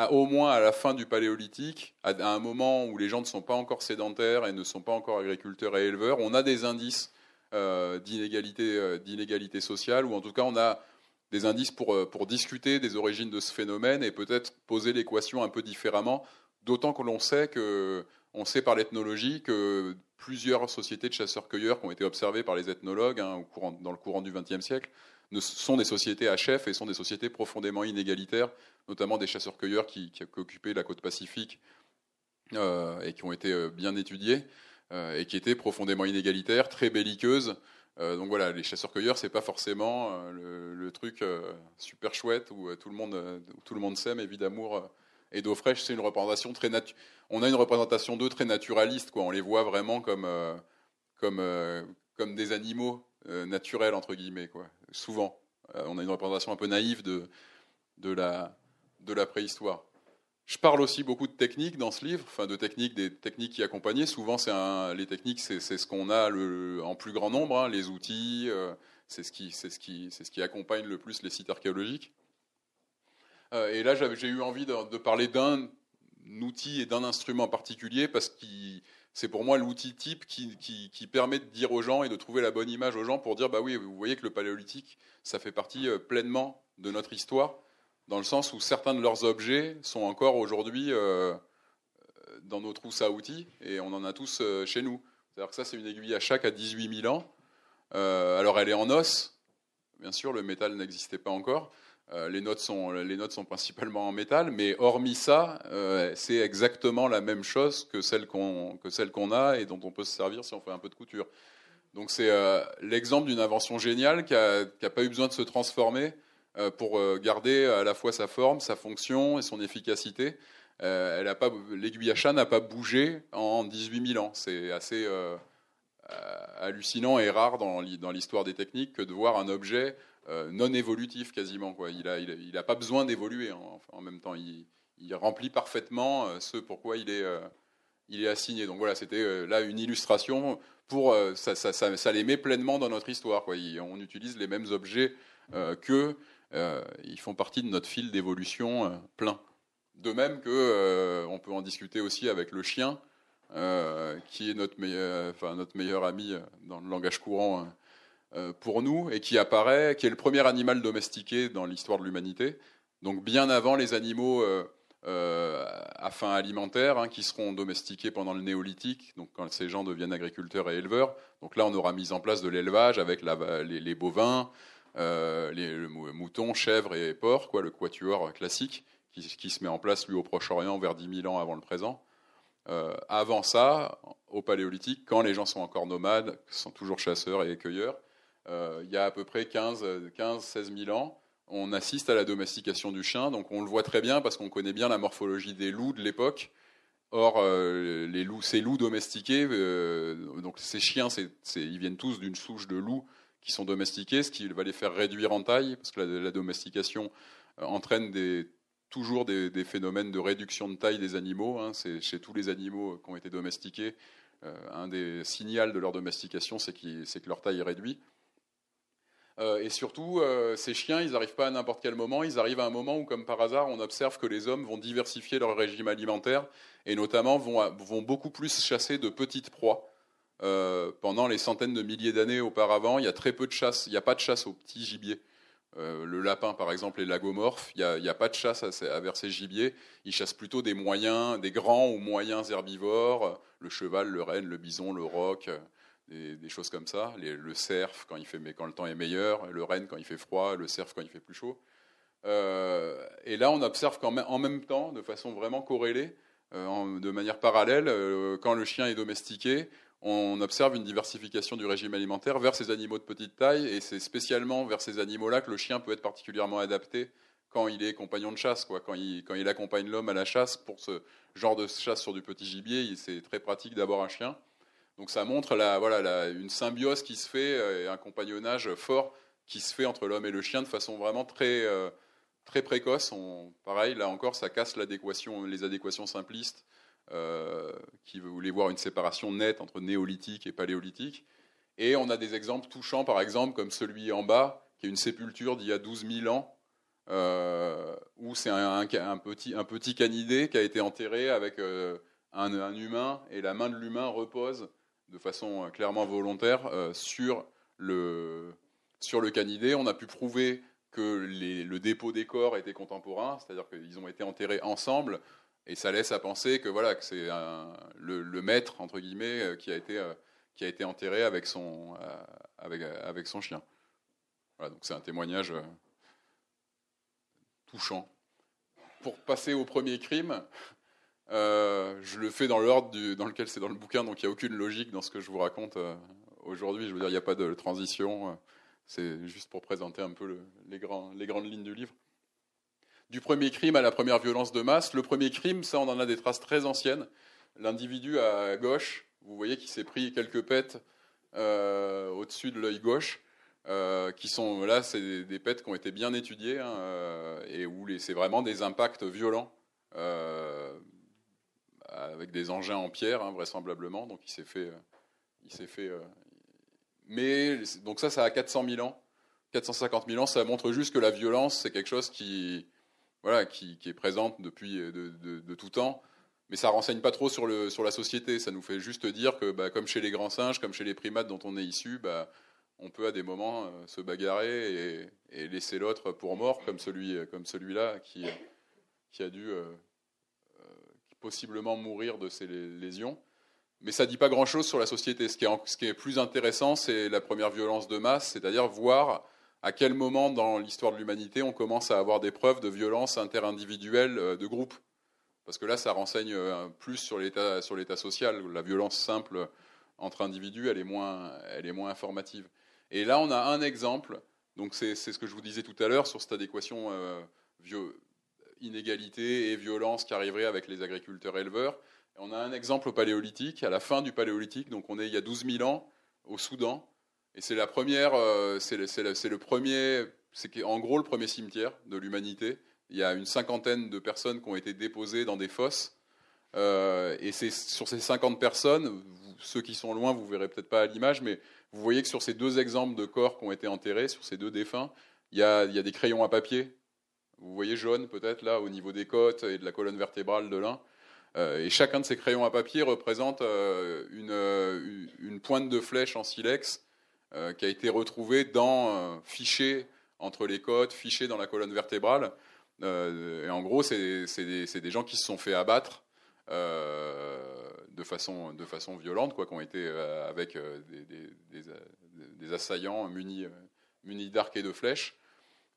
au moins à la fin du paléolithique, à, un moment où les gens ne sont pas encore sédentaires et ne sont pas encore agriculteurs et éleveurs, on a des indices euh, euh, d'inégalité sociale, ou en tout cas on a des indices pour, euh, pour discuter des origines de ce phénomène et peut-être poser l'équation un peu différemment, d'autant que l'on sait que on sait par l'ethnologie que plusieurs sociétés de chasseurs-cueilleurs qui ont été observées par les ethnologues hein, dans le courant du XXe siècle sont des sociétés à chef et sont des sociétés profondément inégalitaires, notamment des chasseurs-cueilleurs qui, qui, occupaient la côte pacifique et qui ont été bien étudiés. Euh, et qui était profondément inégalitaire, très belliqueuse. Euh, donc voilà, les chasseurs-cueilleurs, c'est pas forcément euh, le, truc super chouette où tout le monde, tout le monde s'aime et vit d'amour et d'eau fraîche. C'est une représentation très On a une représentation d'eux très naturaliste. On les voit vraiment comme, comme, comme des animaux naturels entre guillemets. Souvent, on a une représentation un peu naïve de, de la, de la préhistoire. Je parle aussi beaucoup de techniques dans ce livre, enfin de techniques, des techniques qui accompagnaient. Souvent, c'est les techniques, c'est ce qu'on a en plus grand nombre, hein, les outils, euh, c'est ce, qui, ce, ce qui accompagne le plus les sites archéologiques. Euh, et là, j'ai eu envie de, parler d'un outil et d'un instrument particulier parce que c'est pour moi l'outil type qui, qui, qui, permet de dire aux gens et de trouver la bonne image aux gens pour dire bah oui, vous voyez que le paléolithique, ça fait partie euh, pleinement de notre histoire dans le sens où certains de leurs objets sont encore aujourd'hui euh, dans nos trousses à outils, et on en a tous euh, chez nous. C'est-à-dire que ça, c'est une aiguille à chaque à 18 000 ans. Euh, alors, elle est en os, bien sûr, le métal n'existait pas encore. les, notes sont, les notes sont principalement en métal, mais hormis ça, c'est exactement la même chose que celle qu'on a et dont on peut se servir si on fait un peu de couture. Donc c'est l'exemple d'une invention géniale qui n'a pas eu besoin de se transformer pour euh, garder à la fois sa forme, sa fonction et son efficacité. Euh, l'aiguille à chat n'a pas bougé en 18 000 ans. C'est assez hallucinant et rare dans l'histoire des techniques que de voir un objet non évolutif quasiment. Il n'a pas besoin d'évoluer en, même temps. Il, remplit parfaitement ce pourquoi il est, il est assigné. Donc voilà, c'était là une illustration pour ça, ça, ça, les met pleinement dans notre histoire. On utilise les mêmes objets que euh, ils font partie de notre fil d'évolution euh, plein. De même que euh, on peut en discuter aussi avec le chien, qui est notre meilleur, enfin, notre meilleur ami dans le langage courant pour nous et qui apparaît, qui est le premier animal domestiqué dans l'histoire de l'humanité. Donc bien avant les animaux à fin alimentaire, hein, qui seront domestiqués pendant le néolithique, donc quand ces gens deviennent agriculteurs et éleveurs. Donc là, on aura mis en place de l'élevage avec les, bovins, euh, les, moutons, chèvres et porcs, quoi, le quatuor classique, qui, se met en place, lui, au Proche-Orient, vers 10 000 ans avant le présent. Euh, avant ça, au Paléolithique, quand les gens sont encore nomades, sont toujours chasseurs et cueilleurs, euh, il y a à peu près 15-16 000 ans, on assiste à la domestication du chien. Donc on le voit très bien parce qu'on connaît bien la morphologie des loups de l'époque. Or, les loups, ces loups domestiqués, donc ces chiens, ils viennent tous d'une souche de loups qui sont domestiqués, ce qui va les faire réduire en taille, parce que la, domestication euh, entraîne toujours des, phénomènes de réduction de taille des animaux. Hein. C'est chez tous les animaux qui ont été domestiqués, euh, un des signaux de leur domestication, c'est que leur taille est réduite. Euh, et surtout, ces chiens, ils n'arrivent pas à n'importe quel moment. Ils arrivent à un moment où, comme par hasard, on observe que les hommes vont diversifier leur régime alimentaire et notamment vont beaucoup plus chasser de petites proies. Euh, pendant les centaines de milliers d'années auparavant, il y a très peu de chasse, il n'y a pas de chasse aux petits gibiers. Euh, le lapin, par exemple, est lagomorphe, il n'y a, pas de chasse à, vers ces gibiers. Ils chassent plutôt des moyens, des grands ou moyens herbivores, le cheval, le renne, le bison, le roc, des, choses comme ça. le cerf quand, il fait, quand le temps est meilleur, le renne quand il fait froid, le cerf quand il fait plus chaud. Euh, et là, on observe qu'en en même temps, de façon vraiment corrélée, de manière parallèle, quand le chien est domestiqué, on observe une diversification du régime alimentaire vers ces animaux de petite taille, et c'est spécialement vers ces animaux-là que le chien peut être particulièrement adapté quand il est compagnon de chasse, quoi. Quand, il, accompagne l'homme à la chasse pour ce genre de chasse sur du petit gibier, c'est très pratique d'avoir un chien. Donc ça montre la, voilà, une symbiose qui se fait euh, et un compagnonnage fort qui se fait entre l'homme et le chien de façon vraiment très, euh, très précoce. Pareil, là encore, ça casse les adéquations simplistes qui voulaient voir une séparation nette entre néolithique et paléolithique. Et on a des exemples touchants, par exemple, comme celui en bas, qui est une sépulture d'il y a 12 000 ans, euh, où c'est un, petit, un petit canidé qui a été enterré avec un, un, humain, et la main de l'humain repose de façon clairement volontaire sur le, sur le canidé. On a pu prouver que le dépôt des corps était contemporain, c'est-à-dire qu'ils ont été enterrés ensemble, et ça laisse à penser que voilà que c'est le, maître entre guillemets euh, qui a été euh, qui a été enterré avec son euh, avec son chien. Voilà, donc c'est un témoignage touchant. Pour passer au premier crime, je le fais dans l'ordre dans lequel c'est dans le bouquin, donc il n'y a aucune logique dans ce que je vous raconte aujourd'hui. Je veux dire, il n'y a pas de transition. C'est juste pour présenter un peu les, les grandes lignes du livre. Du premier crime à la première violence de masse, le premier crime, ça on en a des traces très anciennes. L'individu à gauche, vous voyez qu'il s'est pris quelques pètes euh, au-dessus de l'œil gauche, euh, qui sont là, c'est des, pètes qui ont été bien étudiées hein, euh, et où c'est vraiment des impacts violents avec des engins en pierre, hein, vraisemblablement. Donc il s'est fait, il s'est fait, mais donc ça, ça a 400 000 ans, 450 000 ans. Ça montre juste que la violence, c'est quelque chose qui, voilà, qui, est présente depuis de, tout temps. Mais ça renseigne pas trop sur, la société. Ça nous fait juste dire que, bah, comme chez les grands singes, comme chez les primates dont on est issu, bah, on peut à des moments euh, se bagarrer et, laisser l'autre pour mort, comme comme celui-là qui, a dû euh, euh, possiblement mourir de ses lésions mais ça ne dit pas grand-chose sur la société. Ce qui est, ce qui est plus intéressant, c'est la première violence de masse, c'est-à-dire voir à quel moment dans l'histoire de l'humanité on commence à avoir des preuves de violence interindividuelle euh, de groupe? Parce que là, ça renseigne euh, plus sur l'état, sur l'état social. La violence simple entre individus, elle est moins, elle est moins informative. Et là, on a un exemple. Donc, c'est, ce que je vous disais tout à l'heure sur cette adéquation euh, inégalité et violence qui arriverait avec les agriculteurs-éleveurs. On a un exemple au Paléolithique, à la fin du Paléolithique, donc on est il y a 12 000 ans au Soudan, et c'est la première, euh, c'est le, premier, c'est en gros le premier cimetière de l'humanité. Il y a une cinquantaine de personnes qui ont été déposées dans des fosses, euh, et c'est sur ces 50 personnes, ceux qui sont loin, vous verrez peut-être pas à l'image, mais vous voyez que sur ces deux exemples de corps qui ont été enterrés, sur ces deux défunts, il y a, y a des crayons à papier. Vous voyez jaune peut-être là au niveau des côtes et de la colonne vertébrale de l'un. Euh, et chacun de ces crayons à papier représente euh, une, pointe de flèche en silex qui a été retrouvée dans, fichée entre les côtes, fichée dans la colonne vertébrale. et en gros, c'est des, gens qui se sont fait abattre de, façon, de façon violente, quoi, qui ont été avec des, assaillants munis, munis d'arcs et de flèches.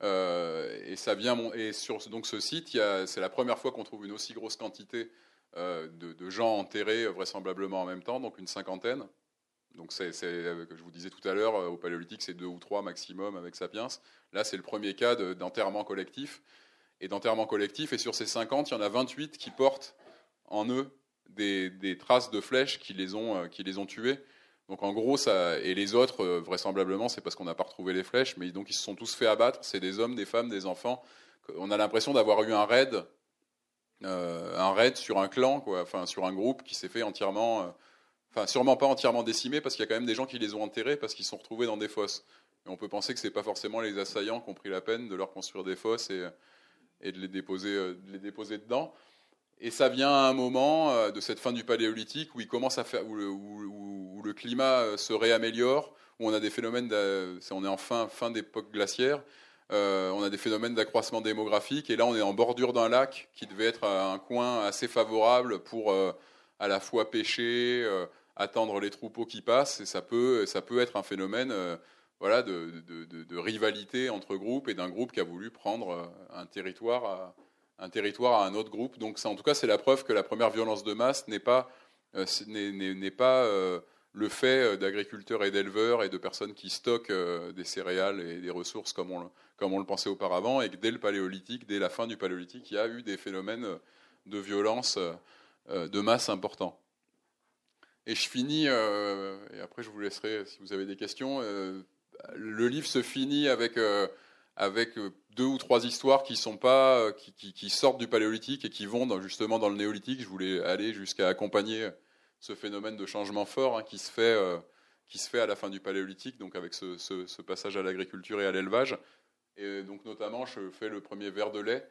et ça vient et sur donc ce site, c'est la première fois qu'on trouve une aussi grosse quantité euh, de, gens enterrés euh, vraisemblablement en même temps, donc une cinquantaine. Donc c'est, euh, je vous disais tout à l'heure, au Paléolithique, c'est deux ou trois maximum avec Sapiens. Là, c'est le premier cas d'enterrement collectif. Et d'enterrement collectif, et sur ces 50, il y en a 28 qui portent en eux des, traces de flèches qui les ont, qui les ont tués. Donc en gros, ça, et les autres, vraisemblablement, c'est parce qu'on n'a pas retrouvé les flèches, mais donc ils se sont tous fait abattre. C'est des hommes, des femmes, des enfants. On a l'impression d'avoir eu un raid euh, un raid sur un clan, quoi, enfin sur un groupe qui s'est fait entièrement, euh, sûrement pas entièrement décimé parce qu'il y a quand même des gens qui les ont enterrés parce qu'ils sont retrouvés dans des fosses. Et on peut penser que c'est pas forcément les assaillants qui ont pris la peine de leur construire des fosses et, et de, les déposer, euh, de les déposer dedans. Et ça vient à un moment de cette fin du paléolithique où il commence à faire, où le, climat se réaméliore, où on a des phénomènes, on est en fin, fin d'époque glaciaire, euh, on a des phénomènes d'accroissement démographique et là on est en bordure d'un lac qui devait être un coin assez favorable pour euh, à la fois pêcher, euh, attendre les troupeaux qui passent et ça peut, ça peut être un phénomène voilà, de, rivalité entre groupes et d'un groupe qui a voulu prendre un territoire, à, un territoire à un autre groupe. Donc ça, en tout cas c'est la preuve que la première violence de masse n'est pas, n'est pas le fait d'agriculteurs et d'éleveurs et de personnes qui stockent des céréales et des ressources comme on, comme on le pensait auparavant, et que dès le paléolithique, dès la fin du paléolithique, il y a eu des phénomènes de violence de masse importants. Et je finis, et après je vous laisserai si vous avez des questions. le livre se finit avec avec euh, deux ou trois histoires qui sont pas euh, qui, sortent du paléolithique et qui vont justement dans le néolithique. Je voulais aller jusqu'à accompagner ce phénomène de changement fort hein, qui se fait euh, qui se fait à la fin du paléolithique, donc avec ce, passage à l'agriculture et à l'élevage. Et donc notamment, je fais le premier verre de lait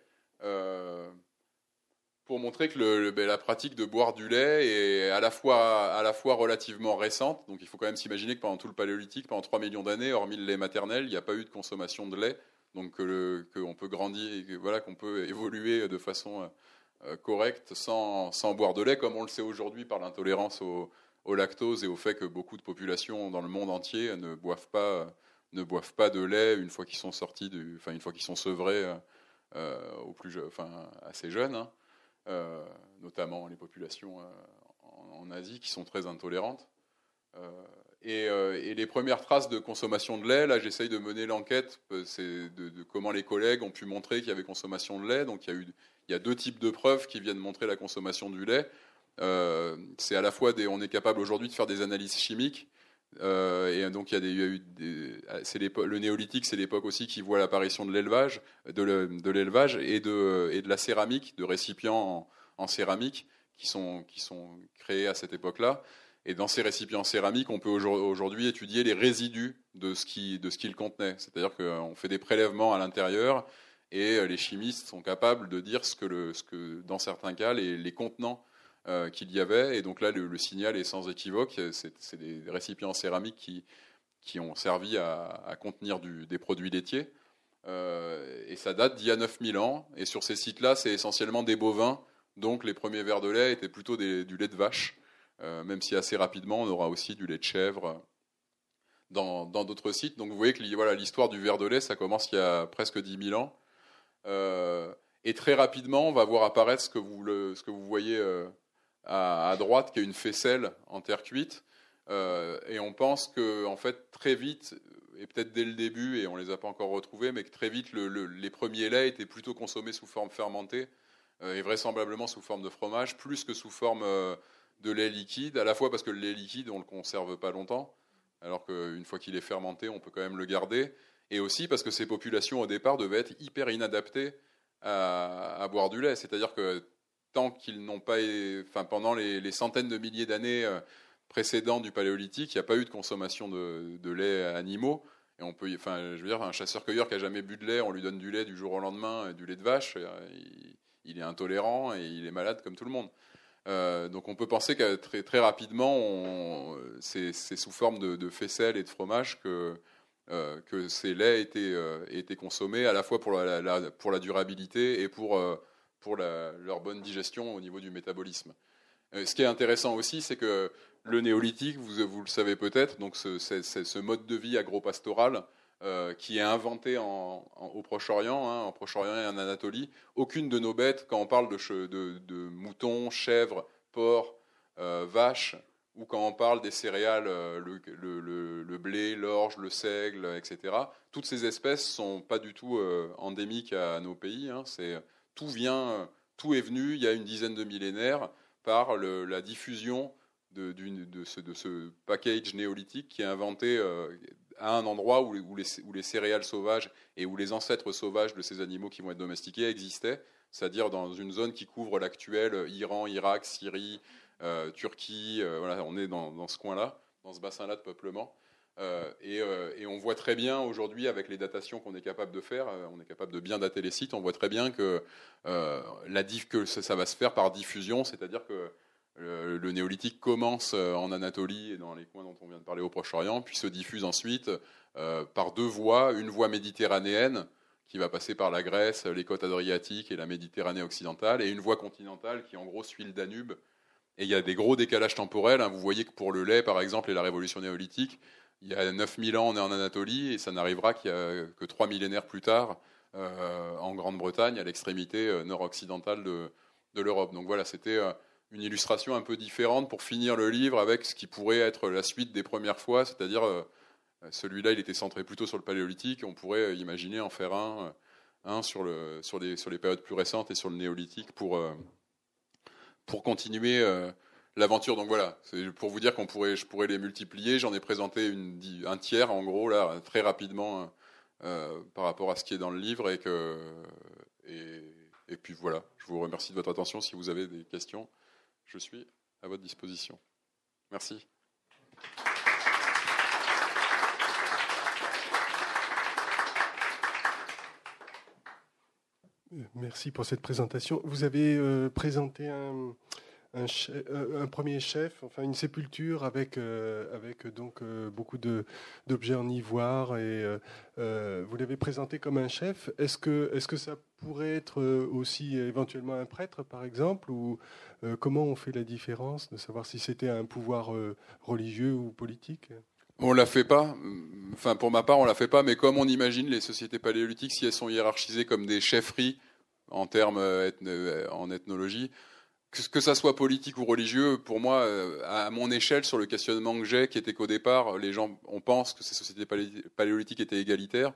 pour montrer que ben, la pratique de boire du lait est à la, fois, relativement récente. Donc il faut quand même s'imaginer que pendant tout le paléolithique, pendant 3 millions d'années, hormis le lait maternel, il n'y a pas eu de consommation de lait donc qu'on peut grandir, et voilà, qu'on peut évoluer de façon euh, euh, correcte sans, boire de lait, comme on le sait aujourd'hui par l'intolérance au, lactose et au fait que beaucoup de populations dans le monde entier ne boivent pas, de lait une fois qu'ils sont sortis, une fois qu'ils sont sevrés euh, au plus, enfin assez jeunes, hein. Notamment les populations en, en, Asie qui sont très intolérantes. Euh, et, les premières traces de consommation de lait, là j'essaye de mener l'enquête euh, c'est de, comment les collègues ont pu montrer qu'il y avait consommation de lait. Donc il y a, deux types de preuves qui viennent montrer la consommation du lait. Euh, c'est à la fois des, on est capable aujourd'hui de faire des analyses chimiques. Et donc il y a, eu des, c'est le néolithique, c'est l'époque aussi qui voit l'apparition de l'élevage, de, l'élevage et de, et de la céramique, de récipients en, céramique qui sont, qui sont créés à cette époque-là. Et dans ces récipients céramiques, on peut aujourd'hui étudier les résidus de ce qui, de ce qu'ils contenaient. C'est-à-dire qu'on fait des prélèvements à l'intérieur et euh, les chimistes sont capables de dire ce que, le, ce que dans certains cas, les, les contenants euh, qu'il y avait. Et donc là, le, signal est sans équivoque. C'est des récipients céramiques qui, qui ont servi à, contenir des produits laitiers. Euh, et ça date d'il y a 9000 ans. Et sur ces sites-là, c'est essentiellement des bovins. Donc les premiers verres de lait étaient plutôt du lait de vache. Euh, même si assez rapidement on aura aussi du lait de chèvre dans d'autres sites. Donc vous voyez que l'histoire du verre de lait, ça commence il y a presque 10 000 ans. Et très rapidement, on va voir apparaître ce que vous, ce que vous voyez euh, à, droite, qui est une faisselle en terre cuite. et on pense que, en fait, très vite, et peut-être dès le début, et on ne les a pas encore retrouvés, mais que très vite, les premiers laits étaient plutôt consommés sous forme fermentée, et vraisemblablement sous forme de fromage, plus que sous forme de lait liquide, à la fois parce que le lait liquide, on ne le conserve pas longtemps, alors qu'une fois qu'il est fermenté, on peut quand même le garder, et aussi parce que ces populations, au départ, devaient être hyper inadaptées à, boire du lait. C'est-à-dire que tant qu'ils n'ont pas, enfin, pendant les, centaines de milliers d'années euh, précédentes du paléolithique, il n'y a pas eu de consommation de, lait animaux. Et on peut, enfin, je veux dire, un chasseur-cueilleur qui a jamais bu de lait, on lui donne du lait du jour au lendemain, du lait de vache, euh, il est intolérant et il est malade comme tout le monde. Euh, donc on peut penser que très, très rapidement, c'est sous forme de, de, faisselle et de fromage que, que ces laits étaient, étaient, consommés à la fois pour pour la durabilité et pour, pour leur bonne digestion au niveau du métabolisme. ce qui est intéressant aussi, c'est que le néolithique, vous, le savez peut-être, donc ce, ce, mode de vie agropastoral euh, qui est inventé au Proche-Orient, hein, en Proche-Orient et en Anatolie. Aucune de nos bêtes, quand on parle de, moutons, chèvres, porcs, euh, vaches, ou quand on parle des céréales, euh, le, blé, l'orge, le seigle, etc., toutes ces espèces sont pas du tout endémiques à nos pays. Hein. Tout vient, tout est venu il y a une dizaine de millénaires par la diffusion de, ce, package néolithique qui est inventé à un endroit où les, céréales sauvages et où les ancêtres sauvages de ces animaux qui vont être domestiqués existaient, c'est-à-dire dans une zone qui couvre l'actuel Iran, Irak, Syrie, euh, Turquie. Euh, voilà, on est dans, ce coin-là, dans ce bassin-là de peuplement. Euh, et, on voit très bien aujourd'hui, avec les datations qu'on est capable de faire, on est capable de bien dater les sites, on voit très bien que, la que ça va se faire par diffusion, c'est-à-dire que euh, le, néolithique commence euh, en Anatolie et dans les coins dont on vient de parler au Proche-Orient, puis se diffuse ensuite euh, par deux voies, une voie méditerranéenne qui va passer par la Grèce, les côtes adriatiques et la Méditerranée occidentale, et une voie continentale qui en gros suit le Danube. Et il y a des gros décalages temporels. Hein. Vous voyez que pour le lait, par exemple, et la révolution néolithique, il y a 9000 ans, on est en Anatolie, et ça n'arrivera qu'il y a que trois millénaires plus tard, en Grande-Bretagne, à l'extrémité nord-occidentale de, l'Europe. Donc voilà, c'était une illustration un peu différente pour finir le livre avec ce qui pourrait être la suite des premières fois, c'est-à-dire celui-là, il était centré plutôt sur le paléolithique, on pourrait imaginer en faire un, sur, les, sur les périodes plus récentes et sur le néolithique pour, pour continuer l'aventure. Donc voilà, c'est pour vous dire qu'on pourrait, je pourrais les multiplier. J'en ai présenté un tiers en gros là très rapidement euh, par rapport à ce qui est dans le livre et, puis voilà. Je vous remercie de votre attention. Si vous avez des questions, je suis à votre disposition. Merci. Merci pour cette présentation. Vous avez euh, présenté un, euh, un, premier chef, enfin une sépulture avec, euh, avec donc euh, beaucoup d'objets en ivoire et vous l'avez présenté comme un chef. Est-ce que, est -ce que ça pourrait être aussi éventuellement un prêtre par exemple ou comment on fait la différence de savoir si c'était un pouvoir religieux ou politique? On la fait pas. Enfin, pour ma part, on la fait pas. Mais comme on imagine les sociétés paléolithiques, si elles sont hiérarchisées comme des chefferies en termes en ethnologie, que, ça soit politique ou religieux, pour moi, euh, à mon échelle, sur le questionnement que j'ai, qui était qu'au départ, les gens, on pense que ces sociétés paléolithiques étaient égalitaires,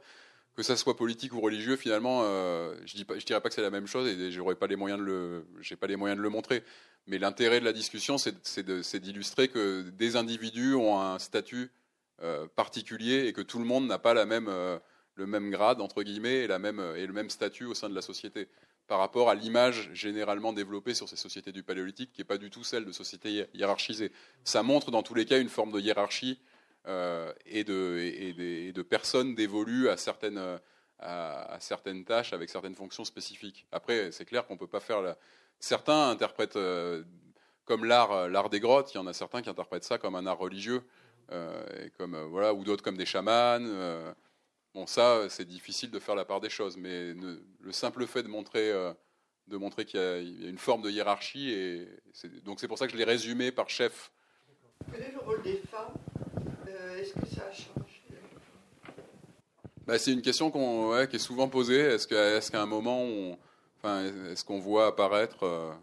que ça soit politique ou religieux, finalement, euh, je dis je dirais pas que c'est la même chose et j'aurais pas les moyens de le, j'ai pas les moyens de le montrer. Mais l'intérêt de la discussion, c'est d'illustrer que des individus ont un statut euh, particulier et que tout le monde n'a pas même, le même grade entre guillemets et la même et le même statut au sein de la société par rapport à l'image généralement développée sur ces sociétés du Paléolithique, qui n'est pas du tout celle de sociétés hiérarchisées. Ça montre dans tous les cas une forme de hiérarchie euh, et, de, personnes dévolues à certaines, tâches avec certaines fonctions spécifiques. Après, c'est clair qu'on ne peut pas faire... Certains interprètent euh, comme l'art, l'art des grottes, il y en a certains qui interprètent ça comme un art religieux, euh, et comme, voilà, ou d'autres comme des chamans. Bon, ça, c'est difficile de faire la part des choses, mais le simple fait de montrer, euh, de montrer qu'il y, a une forme de hiérarchie, et donc c'est pour ça que je l'ai résumé par chef. Quel est le rôle des femmes euh, Est-ce que ça a changé? Bah, C'est une question qui est souvent posée. Est-ce qu'à un moment, enfin, est-ce qu'on voit apparaître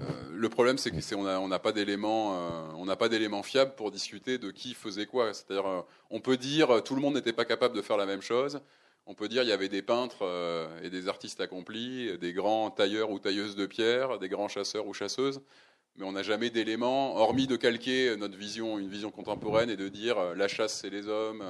euh, le problème, c'est qu'on n'a on pas d'éléments, euh, on n'a pas d'éléments fiables pour discuter de qui faisait quoi. C'est-à-dire, euh, on peut dire tout le monde n'était pas capable de faire la même chose. On peut dire il y avait des peintres et des artistes accomplis, des grands tailleurs ou tailleuses de pierre, des grands chasseurs ou chasseuses. Mais on n'a jamais d'éléments, hormis de calquer notre vision, une vision contemporaine, et de dire la chasse c'est les hommes,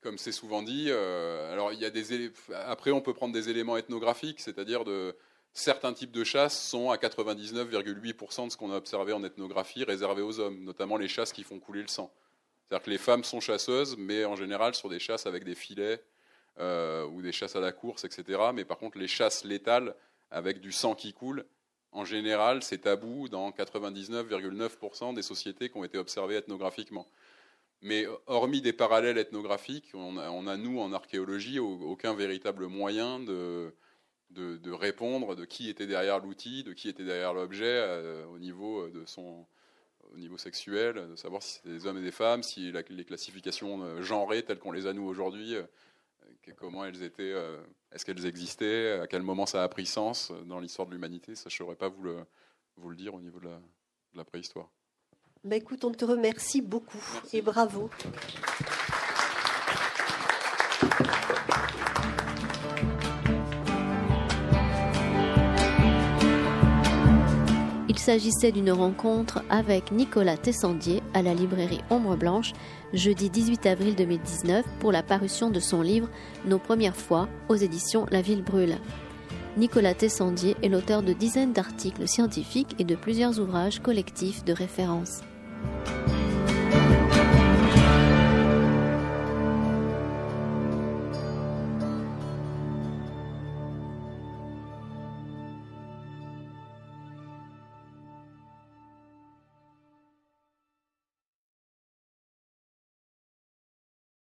comme c'est souvent dit. alors il y a des après on peut prendre des éléments ethnographiques, c'est-à-dire de certains types de chasses sont à 99,8% de ce qu'on a observé en ethnographie réservés aux hommes, notamment les chasses qui font couler le sang. C'est-à-dire que les femmes sont chasseuses, mais en général sur des chasses avec des filets euh, ou des chasses à la course, etc. Mais par contre, les chasses létales avec du sang qui coule, en général, c'est tabou dans 99,9% des sociétés qui ont été observées ethnographiquement. Mais hormis des parallèles ethnographiques, on a nous, en archéologie, aucun véritable moyen de, de, répondre de qui était derrière l'outil, de qui était derrière l'objet euh, au niveau euh, de son au niveau sexuel, de savoir si c'était des hommes et des femmes, si les classifications euh, genrées telles qu'on les a nous aujourd'hui, comment elles étaient, est-ce qu'elles existaient, à quel moment ça a pris sens dans l'histoire de l'humanité, ça je ne saurais pas vous le, vous le dire au niveau de la, de la préhistoire. Bah écoute, on te remercie beaucoup et bravo. Il s'agissait d'une rencontre avec Nicolas Tessandier à la librairie Ombre Blanche jeudi 18 avril 2019 pour la parution de son livre Nos premières fois aux éditions La Ville Brûle. Nicolas Tessandier est l'auteur de dizaines d'articles scientifiques et de plusieurs ouvrages collectifs de référence.